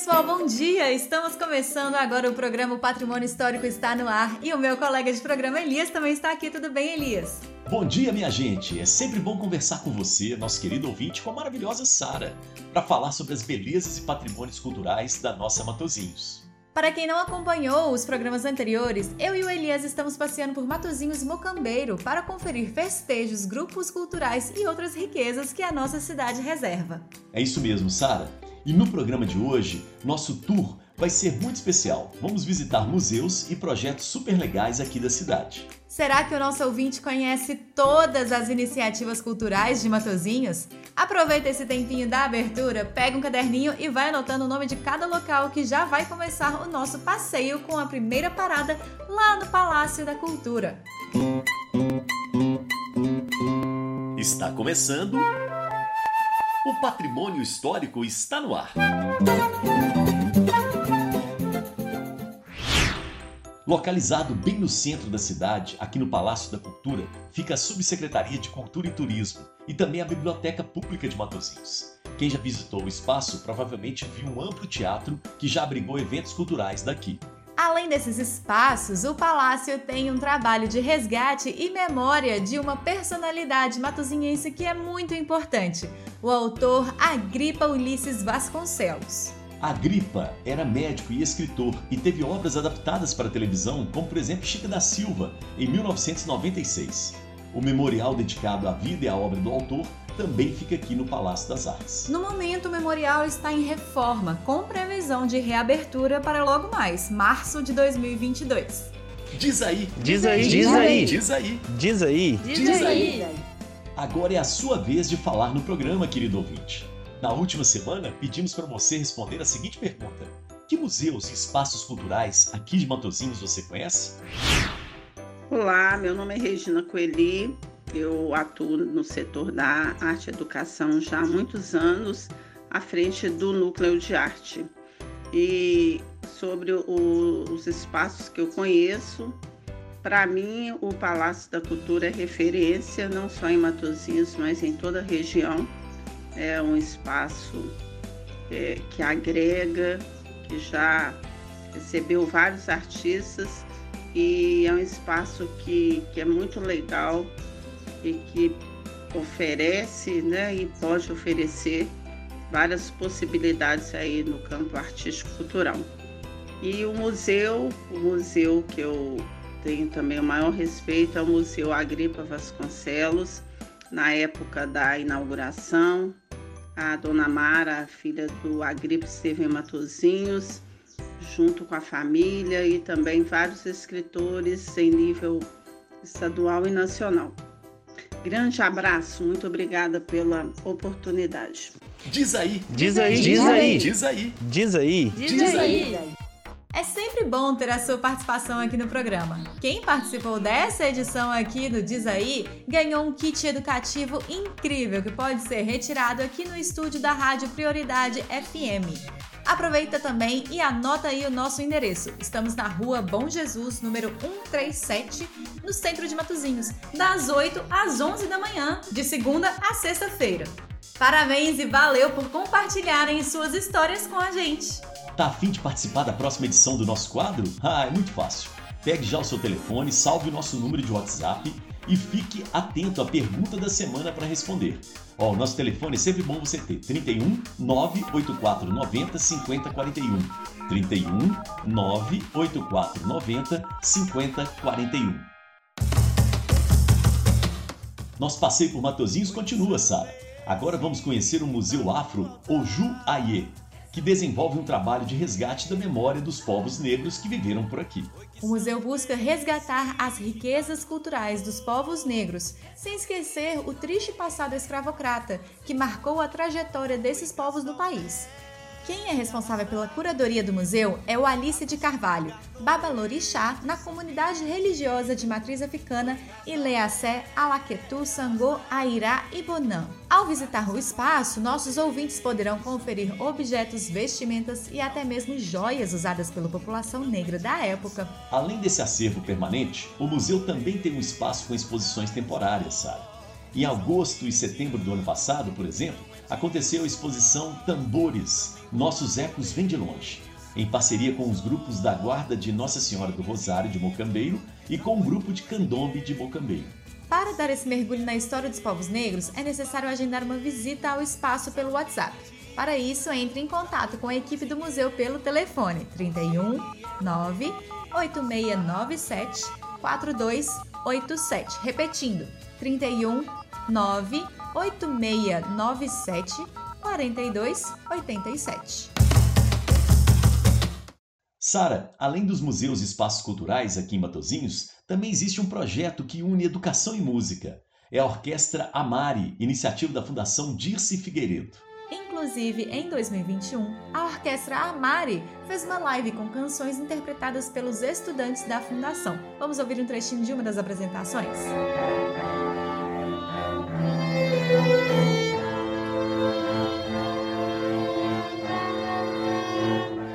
pessoal, bom dia! Estamos começando agora o programa Patrimônio Histórico está no ar e o meu colega de programa Elias também está aqui. Tudo bem, Elias? Bom dia, minha gente! É sempre bom conversar com você, nosso querido ouvinte, com a maravilhosa Sara, para falar sobre as belezas e patrimônios culturais da nossa Matozinhos. Para quem não acompanhou os programas anteriores, eu e o Elias estamos passeando por Matozinhos Mocambeiro para conferir festejos, grupos culturais e outras riquezas que a nossa cidade reserva. É isso mesmo, Sara. E no programa de hoje, nosso tour vai ser muito especial. Vamos visitar museus e projetos super legais aqui da cidade. Será que o nosso ouvinte conhece todas as iniciativas culturais de Matozinhos? Aproveita esse tempinho da abertura, pega um caderninho e vai anotando o nome de cada local que já vai começar o nosso passeio com a primeira parada lá no Palácio da Cultura. Está começando o patrimônio histórico está no ar. Localizado bem no centro da cidade, aqui no Palácio da Cultura, fica a Subsecretaria de Cultura e Turismo e também a Biblioteca Pública de Matosinhos. Quem já visitou o espaço provavelmente viu um amplo teatro que já abrigou eventos culturais daqui. Além desses espaços, o palácio tem um trabalho de resgate e memória de uma personalidade matozinhense que é muito importante, o autor Agripa Ulisses Vasconcelos. Agripa era médico e escritor e teve obras adaptadas para televisão, como por exemplo Chica da Silva, em 1996. O memorial dedicado à vida e à obra do autor também fica aqui no Palácio das Artes. No momento, o memorial está em reforma, com previsão de reabertura para logo mais, março de 2022. Diz aí! Diz aí! Diz aí! Diz aí! Diz aí! Diz aí! Agora é a sua vez de falar no programa, querido ouvinte. Na última semana, pedimos para você responder a seguinte pergunta: Que museus e espaços culturais aqui de Matozinhos você conhece? Olá, meu nome é Regina Coeli, eu atuo no setor da arte e educação já há muitos anos, à frente do núcleo de arte. E sobre o, os espaços que eu conheço, para mim o Palácio da Cultura é referência, não só em Matosinhos, mas em toda a região. É um espaço é, que agrega, que já recebeu vários artistas e é um espaço que, que é muito legal e que oferece né, e pode oferecer várias possibilidades aí no campo artístico cultural. E o museu, o museu que eu tenho também o maior respeito é o Museu Agripa Vasconcelos, na época da inauguração, a dona Mara, filha do Agripa, esteve em Matozinhos, junto com a família e também vários escritores em nível estadual e nacional. Grande abraço, muito obrigada pela oportunidade. Diz aí! Diz aí! Diz aí! Diz aí! Diz aí! Diz aí! É sempre bom ter a sua participação aqui no programa. Quem participou dessa edição aqui do Diz Aí ganhou um kit educativo incrível que pode ser retirado aqui no estúdio da Rádio Prioridade FM. Aproveita também e anota aí o nosso endereço. Estamos na rua Bom Jesus, número 137, no centro de Matozinhos, das 8 às 11 da manhã, de segunda a sexta-feira. Parabéns e valeu por compartilharem suas histórias com a gente. Tá afim de participar da próxima edição do nosso quadro? Ah, é muito fácil. Pegue já o seu telefone, salve o nosso número de WhatsApp e fique atento à pergunta da semana para responder. Ó, o nosso telefone é sempre bom você ter 31 984 90 50 41. 31 984 90 50 41. Nosso passeio por Matozinhos continua, Sara. Agora vamos conhecer o Museu Afro Oju Aie, que desenvolve um trabalho de resgate da memória dos povos negros que viveram por aqui. O museu busca resgatar as riquezas culturais dos povos negros, sem esquecer o triste passado escravocrata que marcou a trajetória desses povos no país. Quem é responsável pela curadoria do museu é o Alice de Carvalho, babalorixá na comunidade religiosa de matriz africana Ileacé, Alaquetu, Sangô, Airá e Bonã. Ao visitar o espaço, nossos ouvintes poderão conferir objetos, vestimentas e até mesmo joias usadas pela população negra da época. Além desse acervo permanente, o museu também tem um espaço com exposições temporárias, sabe? Em agosto e setembro do ano passado, por exemplo, aconteceu a exposição Tambores, Nossos Ecos Vêm de Longe, em parceria com os grupos da Guarda de Nossa Senhora do Rosário de Mocambeiro e com o grupo de Candombe de Mocambeiro. Para dar esse mergulho na história dos povos negros, é necessário agendar uma visita ao espaço pelo WhatsApp. Para isso, entre em contato com a equipe do museu pelo telefone 31 9 8697 4287. Repetindo, 31 9 8697 4287. Sara, além dos museus e espaços culturais aqui em Matozinhos, também existe um projeto que une educação e música. É a Orquestra Amari, iniciativa da Fundação Dirce Figueiredo. Inclusive, em 2021, a Orquestra Amari fez uma live com canções interpretadas pelos estudantes da Fundação. Vamos ouvir um trechinho de uma das apresentações?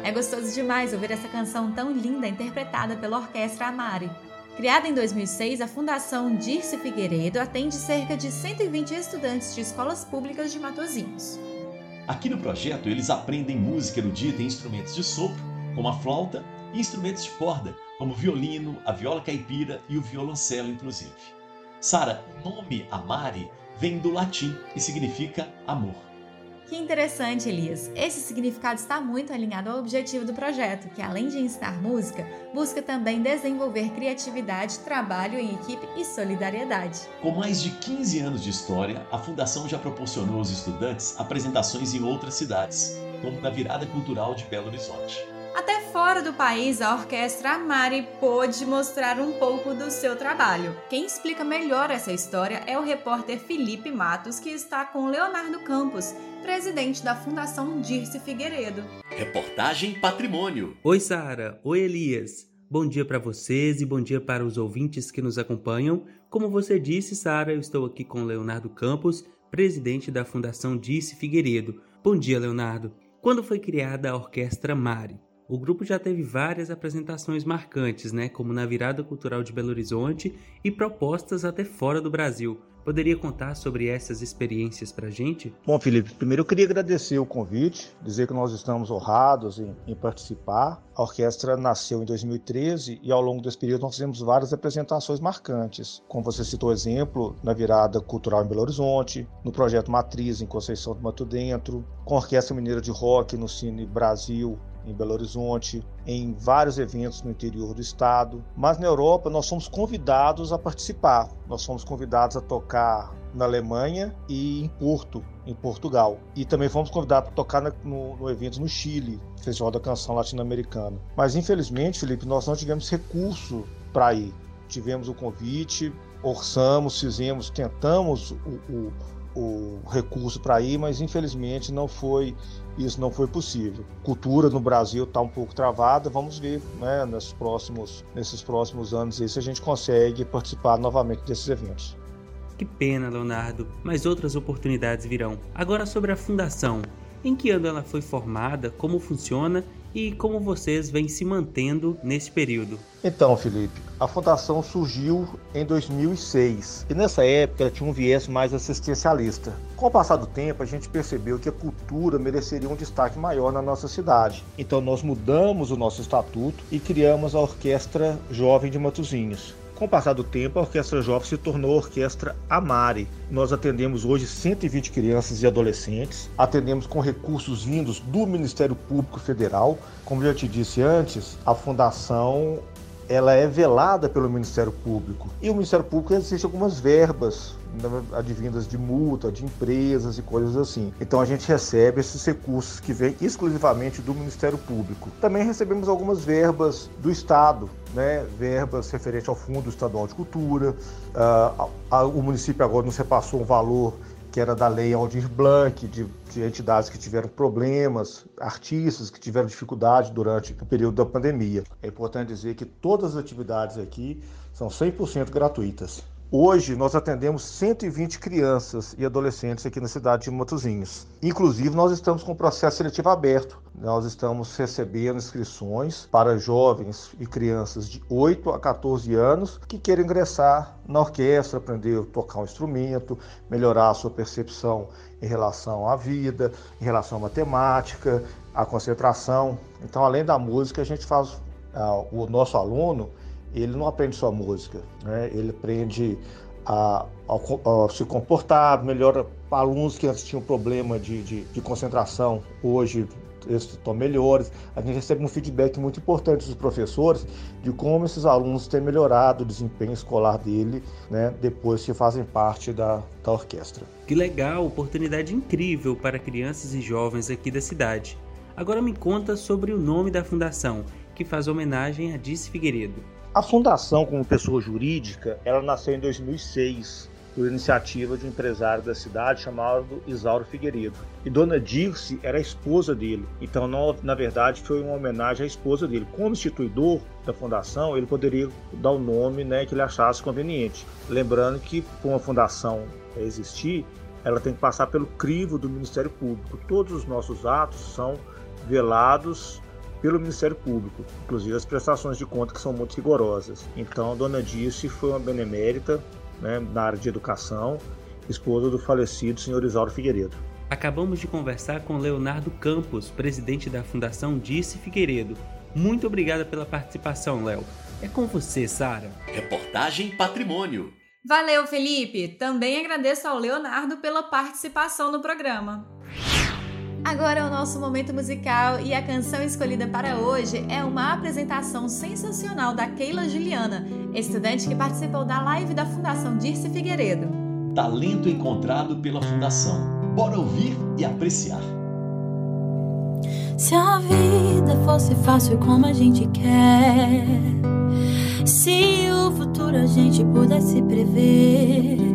É gostoso demais ouvir essa canção tão linda interpretada pela Orquestra Amari. Criada em 2006, a Fundação Dirce Figueiredo atende cerca de 120 estudantes de escolas públicas de Matozinhos. Aqui no projeto, eles aprendem música erudita em instrumentos de sopro, como a flauta, e instrumentos de corda, como o violino, a viola caipira e o violoncelo, inclusive. Sara, o nome Amari vem do latim e significa amor. Que interessante, Elias. Esse significado está muito alinhado ao objetivo do projeto, que além de ensinar música, busca também desenvolver criatividade, trabalho em equipe e solidariedade. Com mais de 15 anos de história, a Fundação já proporcionou aos estudantes apresentações em outras cidades, como na Virada Cultural de Belo Horizonte. Até fora do país, a Orquestra Amari pôde mostrar um pouco do seu trabalho. Quem explica melhor essa história é o repórter Felipe Matos, que está com Leonardo Campos, presidente da Fundação Dirce Figueiredo. Reportagem Patrimônio. Oi, Sara. Oi, Elias. Bom dia para vocês e bom dia para os ouvintes que nos acompanham. Como você disse, Sara, eu estou aqui com Leonardo Campos, presidente da Fundação Dirce Figueiredo. Bom dia, Leonardo. Quando foi criada a Orquestra Mari? O grupo já teve várias apresentações marcantes, né, como na Virada Cultural de Belo Horizonte e propostas até fora do Brasil. Poderia contar sobre essas experiências para a gente? Bom, Felipe, primeiro eu queria agradecer o convite, dizer que nós estamos honrados em, em, participar. A orquestra nasceu em 2013 e ao longo desse período nós fizemos várias apresentações marcantes, como você citou exemplo, na Virada Cultural em Belo Horizonte, no Projeto Matriz em Conceição do Mato Dentro, com a Orquestra Mineira de Rock no Cine Brasil em Belo Horizonte, em vários eventos no interior do estado. Mas na Europa nós somos convidados a participar. Nós somos convidados a tocar na Alemanha e em Porto, em Portugal. E também fomos convidados para tocar no, no evento no Chile, Festival da Canção Latino-Americana. Mas infelizmente, Felipe, nós não tivemos recurso para ir. Tivemos o convite, orçamos, fizemos, tentamos o, o o recurso para ir, mas infelizmente não foi isso não foi possível. Cultura no Brasil está um pouco travada, vamos ver né, nesses, próximos, nesses próximos anos se a gente consegue participar novamente desses eventos. Que pena, Leonardo, mas outras oportunidades virão. Agora sobre a fundação. Em que ano ela foi formada, como funciona e como vocês vêm se mantendo nesse período? Então, Felipe, a fundação surgiu em 2006 e nessa época ela tinha um viés mais assistencialista. Com o passar do tempo, a gente percebeu que a cultura mereceria um destaque maior na nossa cidade. Então, nós mudamos o nosso estatuto e criamos a Orquestra Jovem de Matozinhos. Com o passar do tempo, a Orquestra Jovem se tornou a Orquestra Amari. Nós atendemos hoje 120 crianças e adolescentes, atendemos com recursos vindos do Ministério Público Federal. Como eu te disse antes, a fundação ela é velada pelo Ministério Público. E o Ministério Público existe algumas verbas advindas de multa, de empresas e coisas assim. Então a gente recebe esses recursos que vêm exclusivamente do Ministério Público. Também recebemos algumas verbas do Estado, né, verbas referentes ao Fundo Estadual de Cultura. Uh, a, a, o município agora nos repassou um valor que era da lei Aldir Blanc, de, de, entidades que tiveram problemas, artistas que tiveram dificuldade durante o período da pandemia. É importante dizer que todas as atividades aqui são 100% gratuitas. Hoje nós atendemos 120 crianças e adolescentes aqui na cidade de Matozinhos. Inclusive nós estamos com o processo seletivo aberto. Nós estamos recebendo inscrições para jovens e crianças de 8 a 14 anos que queiram ingressar na orquestra, aprender a tocar um instrumento, melhorar a sua percepção em relação à vida, em relação à matemática, à concentração. Então, além da música, a gente faz uh, o nosso aluno ele não aprende só música, né? ele aprende a, a, a, se comportar, melhora alunos que antes tinham problema de, de, de concentração, hoje estão melhores. A gente recebe um feedback muito importante dos professores de como esses alunos têm melhorado o desempenho escolar dele, né, depois que fazem parte da, da orquestra. Que legal, oportunidade incrível para crianças e jovens aqui da cidade. Agora me conta sobre o nome da fundação, que faz homenagem a Dice Figueiredo. A fundação, como pessoa jurídica, ela nasceu em 2006 por iniciativa de um empresário da cidade chamado Isauro Figueiredo. E Dona Dirce era a esposa dele. Então, na verdade, foi uma homenagem à esposa dele. Como instituidor da fundação, ele poderia dar o nome né, que ele achasse conveniente. Lembrando que, para uma fundação existir, ela tem que passar pelo crivo do Ministério Público. Todos os nossos atos são velados pelo Ministério Público, inclusive as prestações de conta que são muito rigorosas. Então, a dona Dirce foi uma benemérita né, na área de educação, esposa do falecido senhor Isauro Figueiredo. Acabamos de conversar com Leonardo Campos, presidente da Fundação Dirce Figueiredo. Muito obrigada pela participação, Léo. É com você, Sara. Reportagem Patrimônio. Valeu, Felipe. Também agradeço ao Leonardo pela participação no programa. Agora é o nosso momento musical e a canção escolhida para hoje é uma apresentação sensacional da Keila Juliana, estudante que participou da live da Fundação Dirce Figueiredo. Talento encontrado pela Fundação. Bora ouvir e apreciar. Se a vida fosse fácil como a gente quer, se o futuro a gente pudesse prever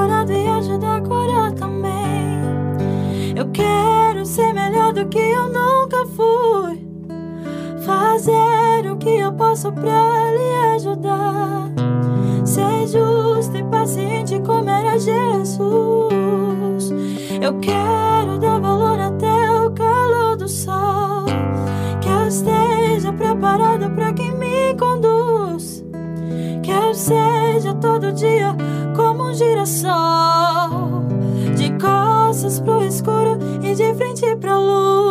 que eu nunca fui. Fazer o que eu posso pra lhe ajudar. Ser justo e paciente como era Jesus. Eu quero dar valor até o calor do sol. Que eu esteja preparado pra quem me conduz. Que eu seja todo dia como um girassol, de costas pro escuro de frente pra luz.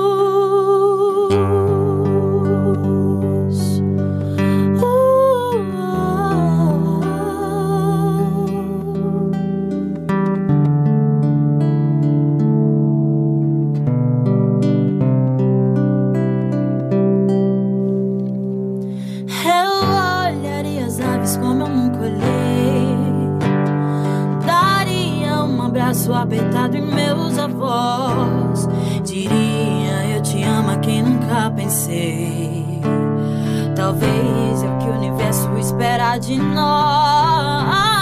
Apertado em meus avós. Diria eu te amo a quem nunca pensei. Talvez é o que o universo espera de nós.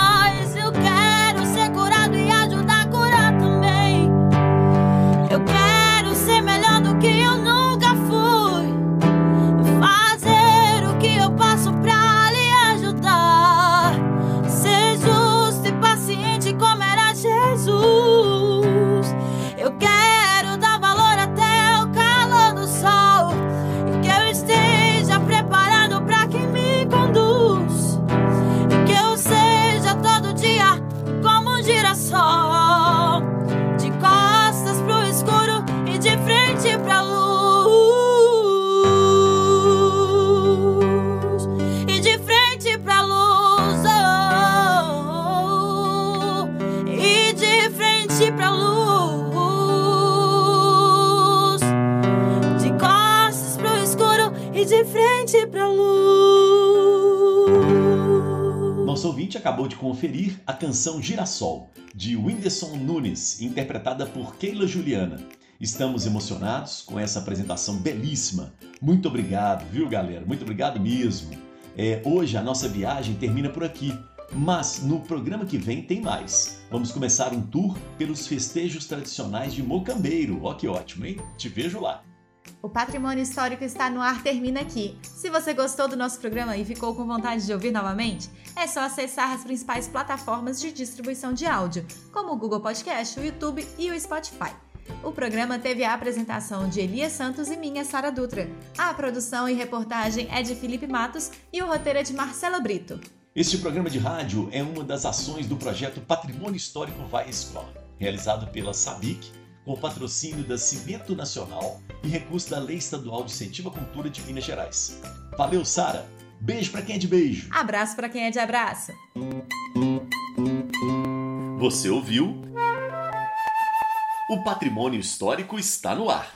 Acabou de conferir a canção Girassol, de Whindersson Nunes, interpretada por Keila Juliana. Estamos emocionados com essa apresentação belíssima. Muito obrigado, viu, galera? Muito obrigado mesmo. É, hoje a nossa viagem termina por aqui, mas no programa que vem tem mais. Vamos começar um tour pelos festejos tradicionais de Mocambeiro. Ó, que ótimo, hein? Te vejo lá. O Patrimônio Histórico está no ar termina aqui. Se você gostou do nosso programa e ficou com vontade de ouvir novamente, é só acessar as principais plataformas de distribuição de áudio, como o Google Podcast, o YouTube e o Spotify. O programa teve a apresentação de Elias Santos e minha, Sara Dutra. A produção e reportagem é de Felipe Matos e o roteiro é de Marcelo Brito. Este programa de rádio é uma das ações do projeto Patrimônio Histórico Vai Escola, realizado pela SABIC com patrocínio da Cimento Nacional e recurso da Lei Estadual de Incentivo à Cultura de Minas Gerais. Valeu, Sara! Beijo para quem é de beijo! Abraço para quem é de abraço! Você ouviu? O patrimônio histórico está no ar.